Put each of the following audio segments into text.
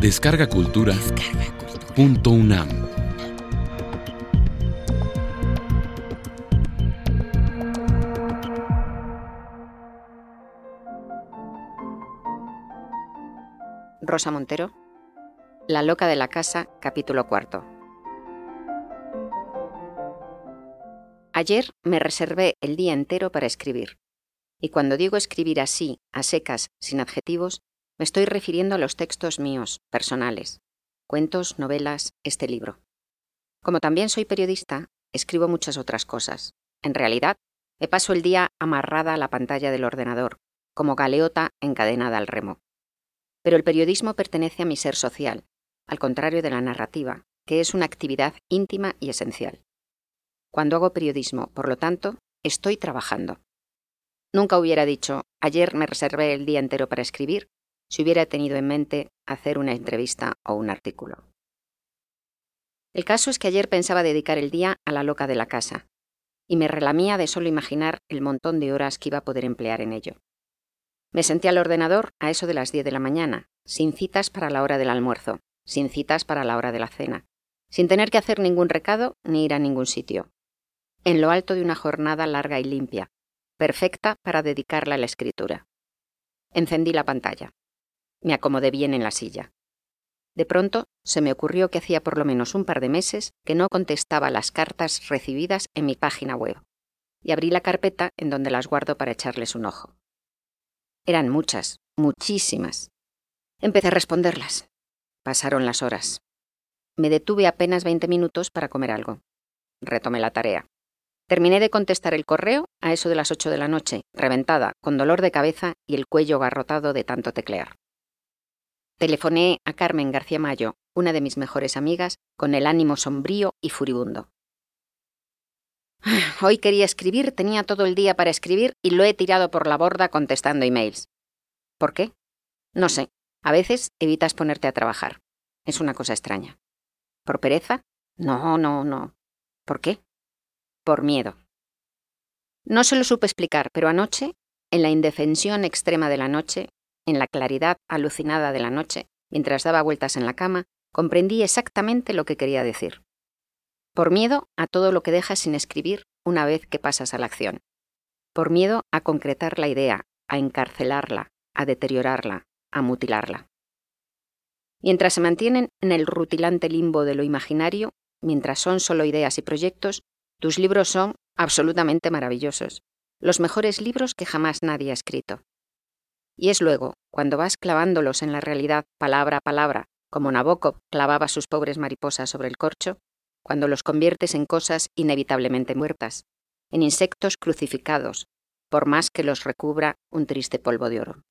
Descarga Cultura. Punto UNAM. Rosa Montero. La loca de la casa, capítulo cuarto. Ayer me reservé el día entero para escribir. Y cuando digo escribir así, a secas, sin adjetivos, me estoy refiriendo a los textos míos, personales, cuentos, novelas, este libro. Como también soy periodista, escribo muchas otras cosas. En realidad, me paso el día amarrada a la pantalla del ordenador, como galeota encadenada al remo. Pero el periodismo pertenece a mi ser social, al contrario de la narrativa, que es una actividad íntima y esencial. Cuando hago periodismo, por lo tanto, estoy trabajando. Nunca hubiera dicho, ayer me reservé el día entero para escribir, si hubiera tenido en mente hacer una entrevista o un artículo. El caso es que ayer pensaba dedicar el día a la loca de la casa, y me relamía de solo imaginar el montón de horas que iba a poder emplear en ello. Me senté al ordenador a eso de las 10 de la mañana, sin citas para la hora del almuerzo, sin citas para la hora de la cena, sin tener que hacer ningún recado ni ir a ningún sitio. En lo alto de una jornada larga y limpia, perfecta para dedicarla a la escritura. Encendí la pantalla. Me acomodé bien en la silla. De pronto se me ocurrió que hacía por lo menos un par de meses que no contestaba las cartas recibidas en mi página web, y abrí la carpeta en donde las guardo para echarles un ojo. Eran muchas, muchísimas. Empecé a responderlas. Pasaron las horas. Me detuve apenas 20 minutos para comer algo. Retomé la tarea. Terminé de contestar el correo a eso de las 8 de la noche, reventada, con dolor de cabeza y el cuello garrotado de tanto teclear. Telefoné a Carmen García Mayo, una de mis mejores amigas, con el ánimo sombrío y furibundo. Hoy quería escribir, tenía todo el día para escribir y lo he tirado por la borda contestando emails. ¿Por qué? No sé. A veces evitas ponerte a trabajar. Es una cosa extraña. ¿Por pereza? No, no, no. ¿Por qué? Por miedo. No se lo supe explicar, pero anoche, en la indefensión extrema de la noche, en la claridad alucinada de la noche, mientras daba vueltas en la cama, comprendí exactamente lo que quería decir por miedo a todo lo que dejas sin escribir una vez que pasas a la acción, por miedo a concretar la idea, a encarcelarla, a deteriorarla, a mutilarla. Mientras se mantienen en el rutilante limbo de lo imaginario, mientras son solo ideas y proyectos, tus libros son absolutamente maravillosos, los mejores libros que jamás nadie ha escrito. Y es luego, cuando vas clavándolos en la realidad palabra a palabra, como Nabokov clavaba sus pobres mariposas sobre el corcho, cuando los conviertes en cosas inevitablemente muertas, en insectos crucificados, por más que los recubra un triste polvo de oro.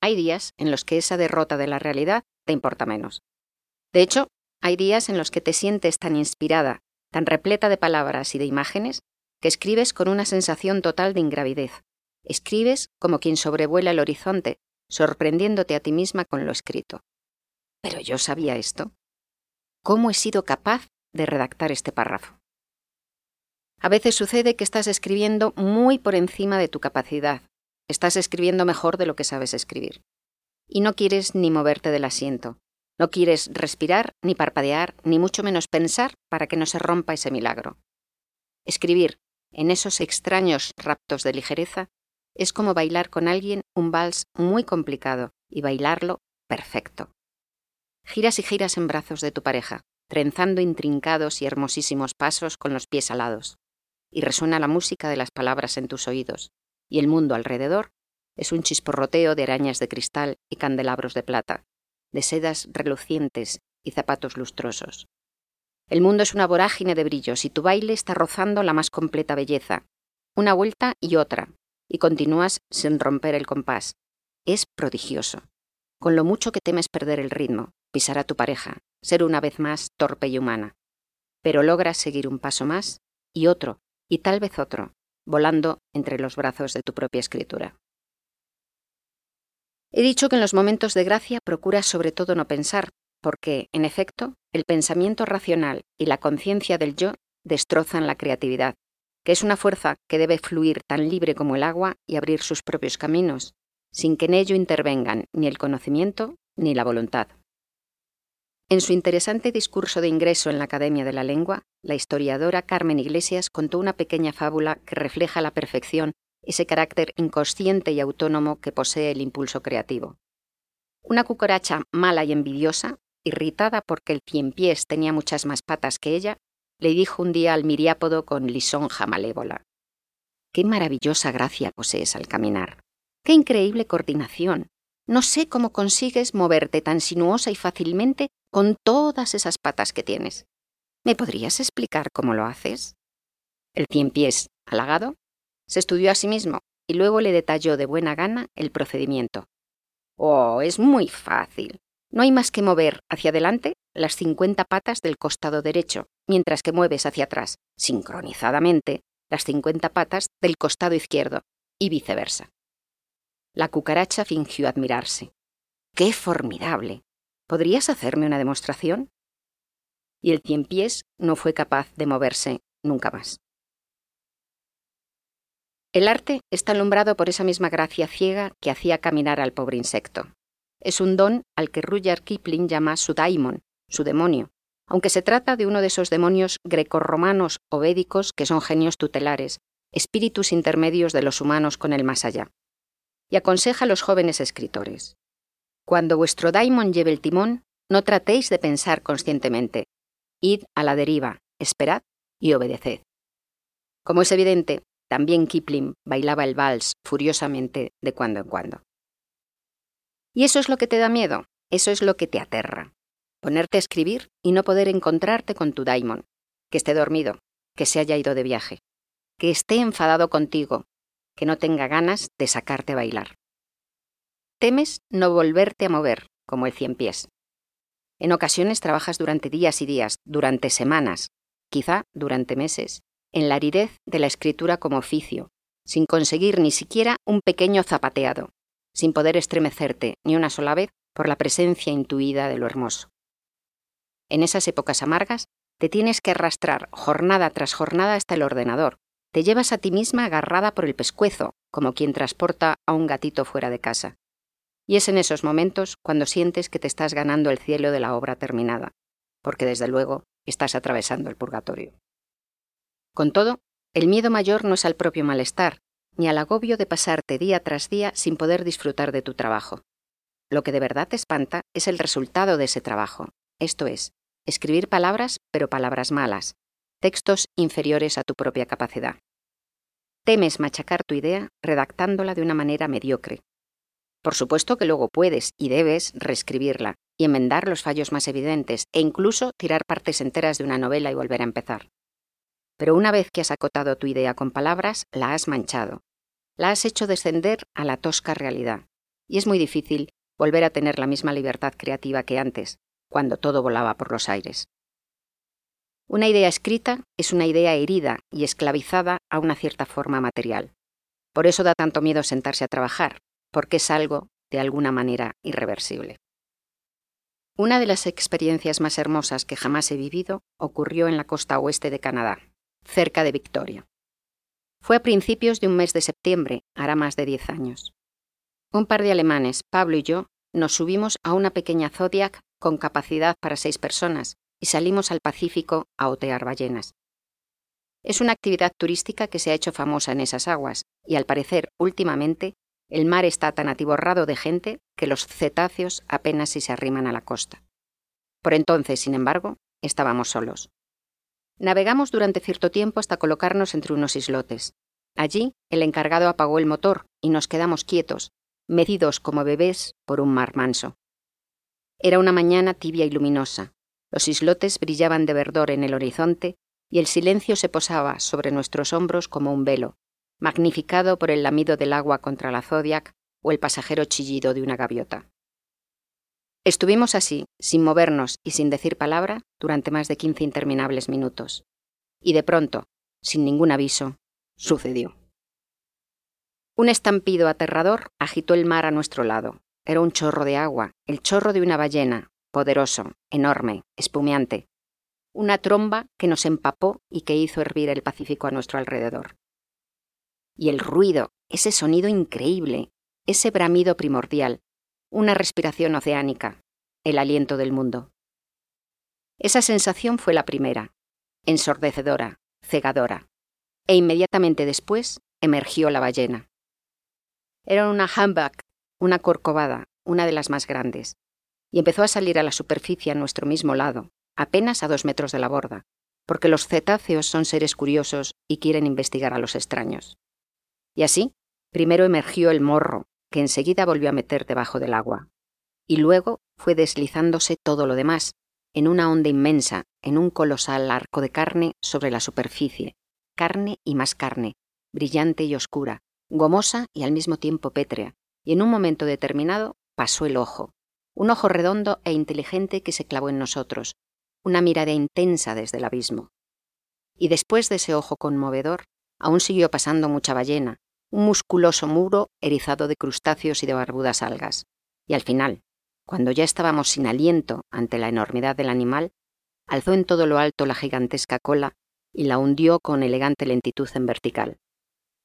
Hay días en los que esa derrota de la realidad te importa menos. De hecho, hay días en los que te sientes tan inspirada, tan repleta de palabras y de imágenes, que escribes con una sensación total de ingravidez. Escribes como quien sobrevuela el horizonte, sorprendiéndote a ti misma con lo escrito. Pero yo sabía esto cómo he sido capaz de redactar este párrafo. A veces sucede que estás escribiendo muy por encima de tu capacidad, estás escribiendo mejor de lo que sabes escribir. Y no quieres ni moverte del asiento, no quieres respirar, ni parpadear, ni mucho menos pensar para que no se rompa ese milagro. Escribir, en esos extraños raptos de ligereza, es como bailar con alguien un vals muy complicado y bailarlo perfecto. Giras y giras en brazos de tu pareja, trenzando intrincados y hermosísimos pasos con los pies alados, y resuena la música de las palabras en tus oídos, y el mundo alrededor es un chisporroteo de arañas de cristal y candelabros de plata, de sedas relucientes y zapatos lustrosos. El mundo es una vorágine de brillos y tu baile está rozando la más completa belleza, una vuelta y otra, y continúas sin romper el compás. Es prodigioso, con lo mucho que temes perder el ritmo, pisar a tu pareja, ser una vez más torpe y humana. Pero logras seguir un paso más y otro, y tal vez otro, volando entre los brazos de tu propia escritura. He dicho que en los momentos de gracia procuras sobre todo no pensar, porque, en efecto, el pensamiento racional y la conciencia del yo destrozan la creatividad, que es una fuerza que debe fluir tan libre como el agua y abrir sus propios caminos, sin que en ello intervengan ni el conocimiento ni la voluntad. En su interesante discurso de ingreso en la Academia de la Lengua, la historiadora Carmen Iglesias contó una pequeña fábula que refleja a la perfección ese carácter inconsciente y autónomo que posee el impulso creativo. Una cucaracha mala y envidiosa, irritada porque el pies tenía muchas más patas que ella, le dijo un día al miriápodo con lisonja malévola. Qué maravillosa gracia posees al caminar. Qué increíble coordinación. No sé cómo consigues moverte tan sinuosa y fácilmente con todas esas patas que tienes. ¿Me podrías explicar cómo lo haces? El cien pies, halagado, se estudió a sí mismo y luego le detalló de buena gana el procedimiento. Oh, es muy fácil. No hay más que mover hacia adelante las 50 patas del costado derecho, mientras que mueves hacia atrás, sincronizadamente, las 50 patas del costado izquierdo, y viceversa. La cucaracha fingió admirarse. ¡Qué formidable! ¿Podrías hacerme una demostración? Y el cien pies no fue capaz de moverse nunca más. El arte está alumbrado por esa misma gracia ciega que hacía caminar al pobre insecto. Es un don al que Rudyard Kipling llama su daimon, su demonio, aunque se trata de uno de esos demonios grecorromanos o védicos que son genios tutelares, espíritus intermedios de los humanos con el más allá. Y aconseja a los jóvenes escritores. Cuando vuestro daimon lleve el timón, no tratéis de pensar conscientemente. Id a la deriva, esperad y obedeced. Como es evidente, también Kipling bailaba el vals furiosamente de cuando en cuando. ¿Y eso es lo que te da miedo? Eso es lo que te aterra. Ponerte a escribir y no poder encontrarte con tu daimon, que esté dormido, que se haya ido de viaje, que esté enfadado contigo, que no tenga ganas de sacarte a bailar. Temes no volverte a mover, como el cien pies. En ocasiones trabajas durante días y días, durante semanas, quizá durante meses, en la aridez de la escritura como oficio, sin conseguir ni siquiera un pequeño zapateado, sin poder estremecerte ni una sola vez por la presencia intuida de lo hermoso. En esas épocas amargas, te tienes que arrastrar jornada tras jornada hasta el ordenador. Te llevas a ti misma agarrada por el pescuezo, como quien transporta a un gatito fuera de casa. Y es en esos momentos cuando sientes que te estás ganando el cielo de la obra terminada, porque desde luego estás atravesando el purgatorio. Con todo, el miedo mayor no es al propio malestar, ni al agobio de pasarte día tras día sin poder disfrutar de tu trabajo. Lo que de verdad te espanta es el resultado de ese trabajo, esto es, escribir palabras pero palabras malas, textos inferiores a tu propia capacidad. Temes machacar tu idea redactándola de una manera mediocre, por supuesto que luego puedes y debes reescribirla y enmendar los fallos más evidentes e incluso tirar partes enteras de una novela y volver a empezar. Pero una vez que has acotado tu idea con palabras, la has manchado. La has hecho descender a la tosca realidad. Y es muy difícil volver a tener la misma libertad creativa que antes, cuando todo volaba por los aires. Una idea escrita es una idea herida y esclavizada a una cierta forma material. Por eso da tanto miedo sentarse a trabajar, porque es algo, de alguna manera, irreversible. Una de las experiencias más hermosas que jamás he vivido ocurrió en la costa oeste de Canadá, cerca de Victoria. Fue a principios de un mes de septiembre, hará más de diez años. Un par de alemanes, Pablo y yo, nos subimos a una pequeña Zodiac con capacidad para seis personas y salimos al Pacífico a otear ballenas. Es una actividad turística que se ha hecho famosa en esas aguas y al parecer últimamente el mar está tan atiborrado de gente que los cetáceos apenas si se arriman a la costa. Por entonces, sin embargo, estábamos solos. Navegamos durante cierto tiempo hasta colocarnos entre unos islotes. Allí, el encargado apagó el motor y nos quedamos quietos, medidos como bebés por un mar manso. Era una mañana tibia y luminosa. Los islotes brillaban de verdor en el horizonte y el silencio se posaba sobre nuestros hombros como un velo, magnificado por el lamido del agua contra la Zodiac o el pasajero chillido de una gaviota. Estuvimos así, sin movernos y sin decir palabra, durante más de quince interminables minutos. Y de pronto, sin ningún aviso, sucedió. Un estampido aterrador agitó el mar a nuestro lado. Era un chorro de agua, el chorro de una ballena, poderoso, enorme, espumeante. Una tromba que nos empapó y que hizo hervir el Pacífico a nuestro alrededor. Y el ruido, ese sonido increíble, ese bramido primordial, una respiración oceánica, el aliento del mundo. Esa sensación fue la primera, ensordecedora, cegadora, e inmediatamente después emergió la ballena. Era una humpback, una corcovada, una de las más grandes, y empezó a salir a la superficie a nuestro mismo lado, apenas a dos metros de la borda, porque los cetáceos son seres curiosos y quieren investigar a los extraños. Y así, primero emergió el morro, que enseguida volvió a meter debajo del agua, y luego fue deslizándose todo lo demás, en una onda inmensa, en un colosal arco de carne sobre la superficie, carne y más carne, brillante y oscura, gomosa y al mismo tiempo pétrea, y en un momento determinado pasó el ojo, un ojo redondo e inteligente que se clavó en nosotros, una mirada intensa desde el abismo. Y después de ese ojo conmovedor, aún siguió pasando mucha ballena, un musculoso muro erizado de crustáceos y de barbudas algas. Y al final, cuando ya estábamos sin aliento ante la enormidad del animal, alzó en todo lo alto la gigantesca cola y la hundió con elegante lentitud en vertical.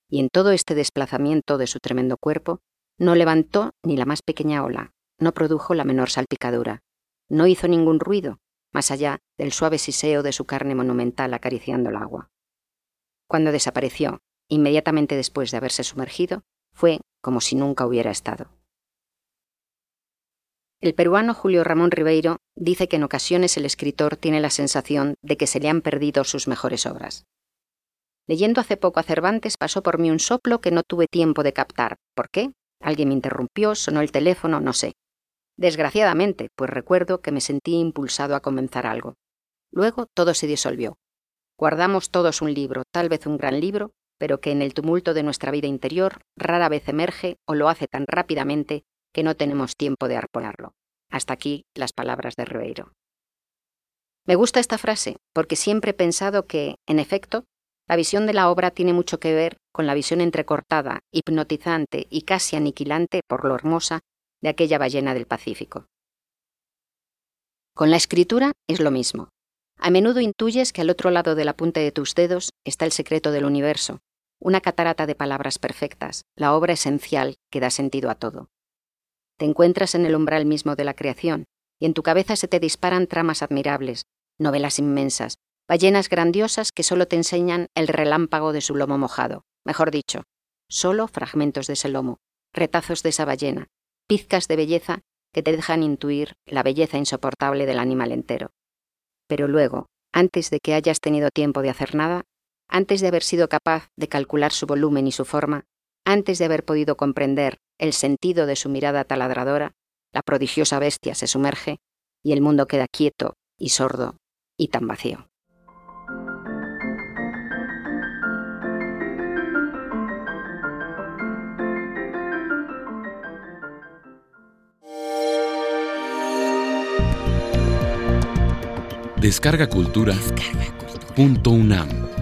Y en todo este desplazamiento de su tremendo cuerpo, no levantó ni la más pequeña ola, no produjo la menor salpicadura, no hizo ningún ruido, más allá del suave siseo de su carne monumental acariciando el agua. Cuando desapareció, inmediatamente después de haberse sumergido, fue como si nunca hubiera estado. El peruano Julio Ramón Ribeiro dice que en ocasiones el escritor tiene la sensación de que se le han perdido sus mejores obras. Leyendo hace poco a Cervantes pasó por mí un soplo que no tuve tiempo de captar. ¿Por qué? Alguien me interrumpió, sonó el teléfono, no sé. Desgraciadamente, pues recuerdo que me sentí impulsado a comenzar algo. Luego todo se disolvió. Guardamos todos un libro, tal vez un gran libro, pero que en el tumulto de nuestra vida interior rara vez emerge o lo hace tan rápidamente que no tenemos tiempo de arponerlo. Hasta aquí las palabras de Ribeiro. Me gusta esta frase porque siempre he pensado que, en efecto, la visión de la obra tiene mucho que ver con la visión entrecortada, hipnotizante y casi aniquilante por lo hermosa de aquella ballena del Pacífico. Con la escritura es lo mismo. A menudo intuyes que al otro lado de la punta de tus dedos está el secreto del universo, una catarata de palabras perfectas, la obra esencial que da sentido a todo. Te encuentras en el umbral mismo de la creación, y en tu cabeza se te disparan tramas admirables, novelas inmensas, ballenas grandiosas que solo te enseñan el relámpago de su lomo mojado, mejor dicho, solo fragmentos de ese lomo, retazos de esa ballena, pizcas de belleza que te dejan intuir la belleza insoportable del animal entero. Pero luego, antes de que hayas tenido tiempo de hacer nada, antes de haber sido capaz de calcular su volumen y su forma, antes de haber podido comprender el sentido de su mirada taladradora, la prodigiosa bestia se sumerge y el mundo queda quieto y sordo y tan vacío. Descarga Cultura. Punto UNAM.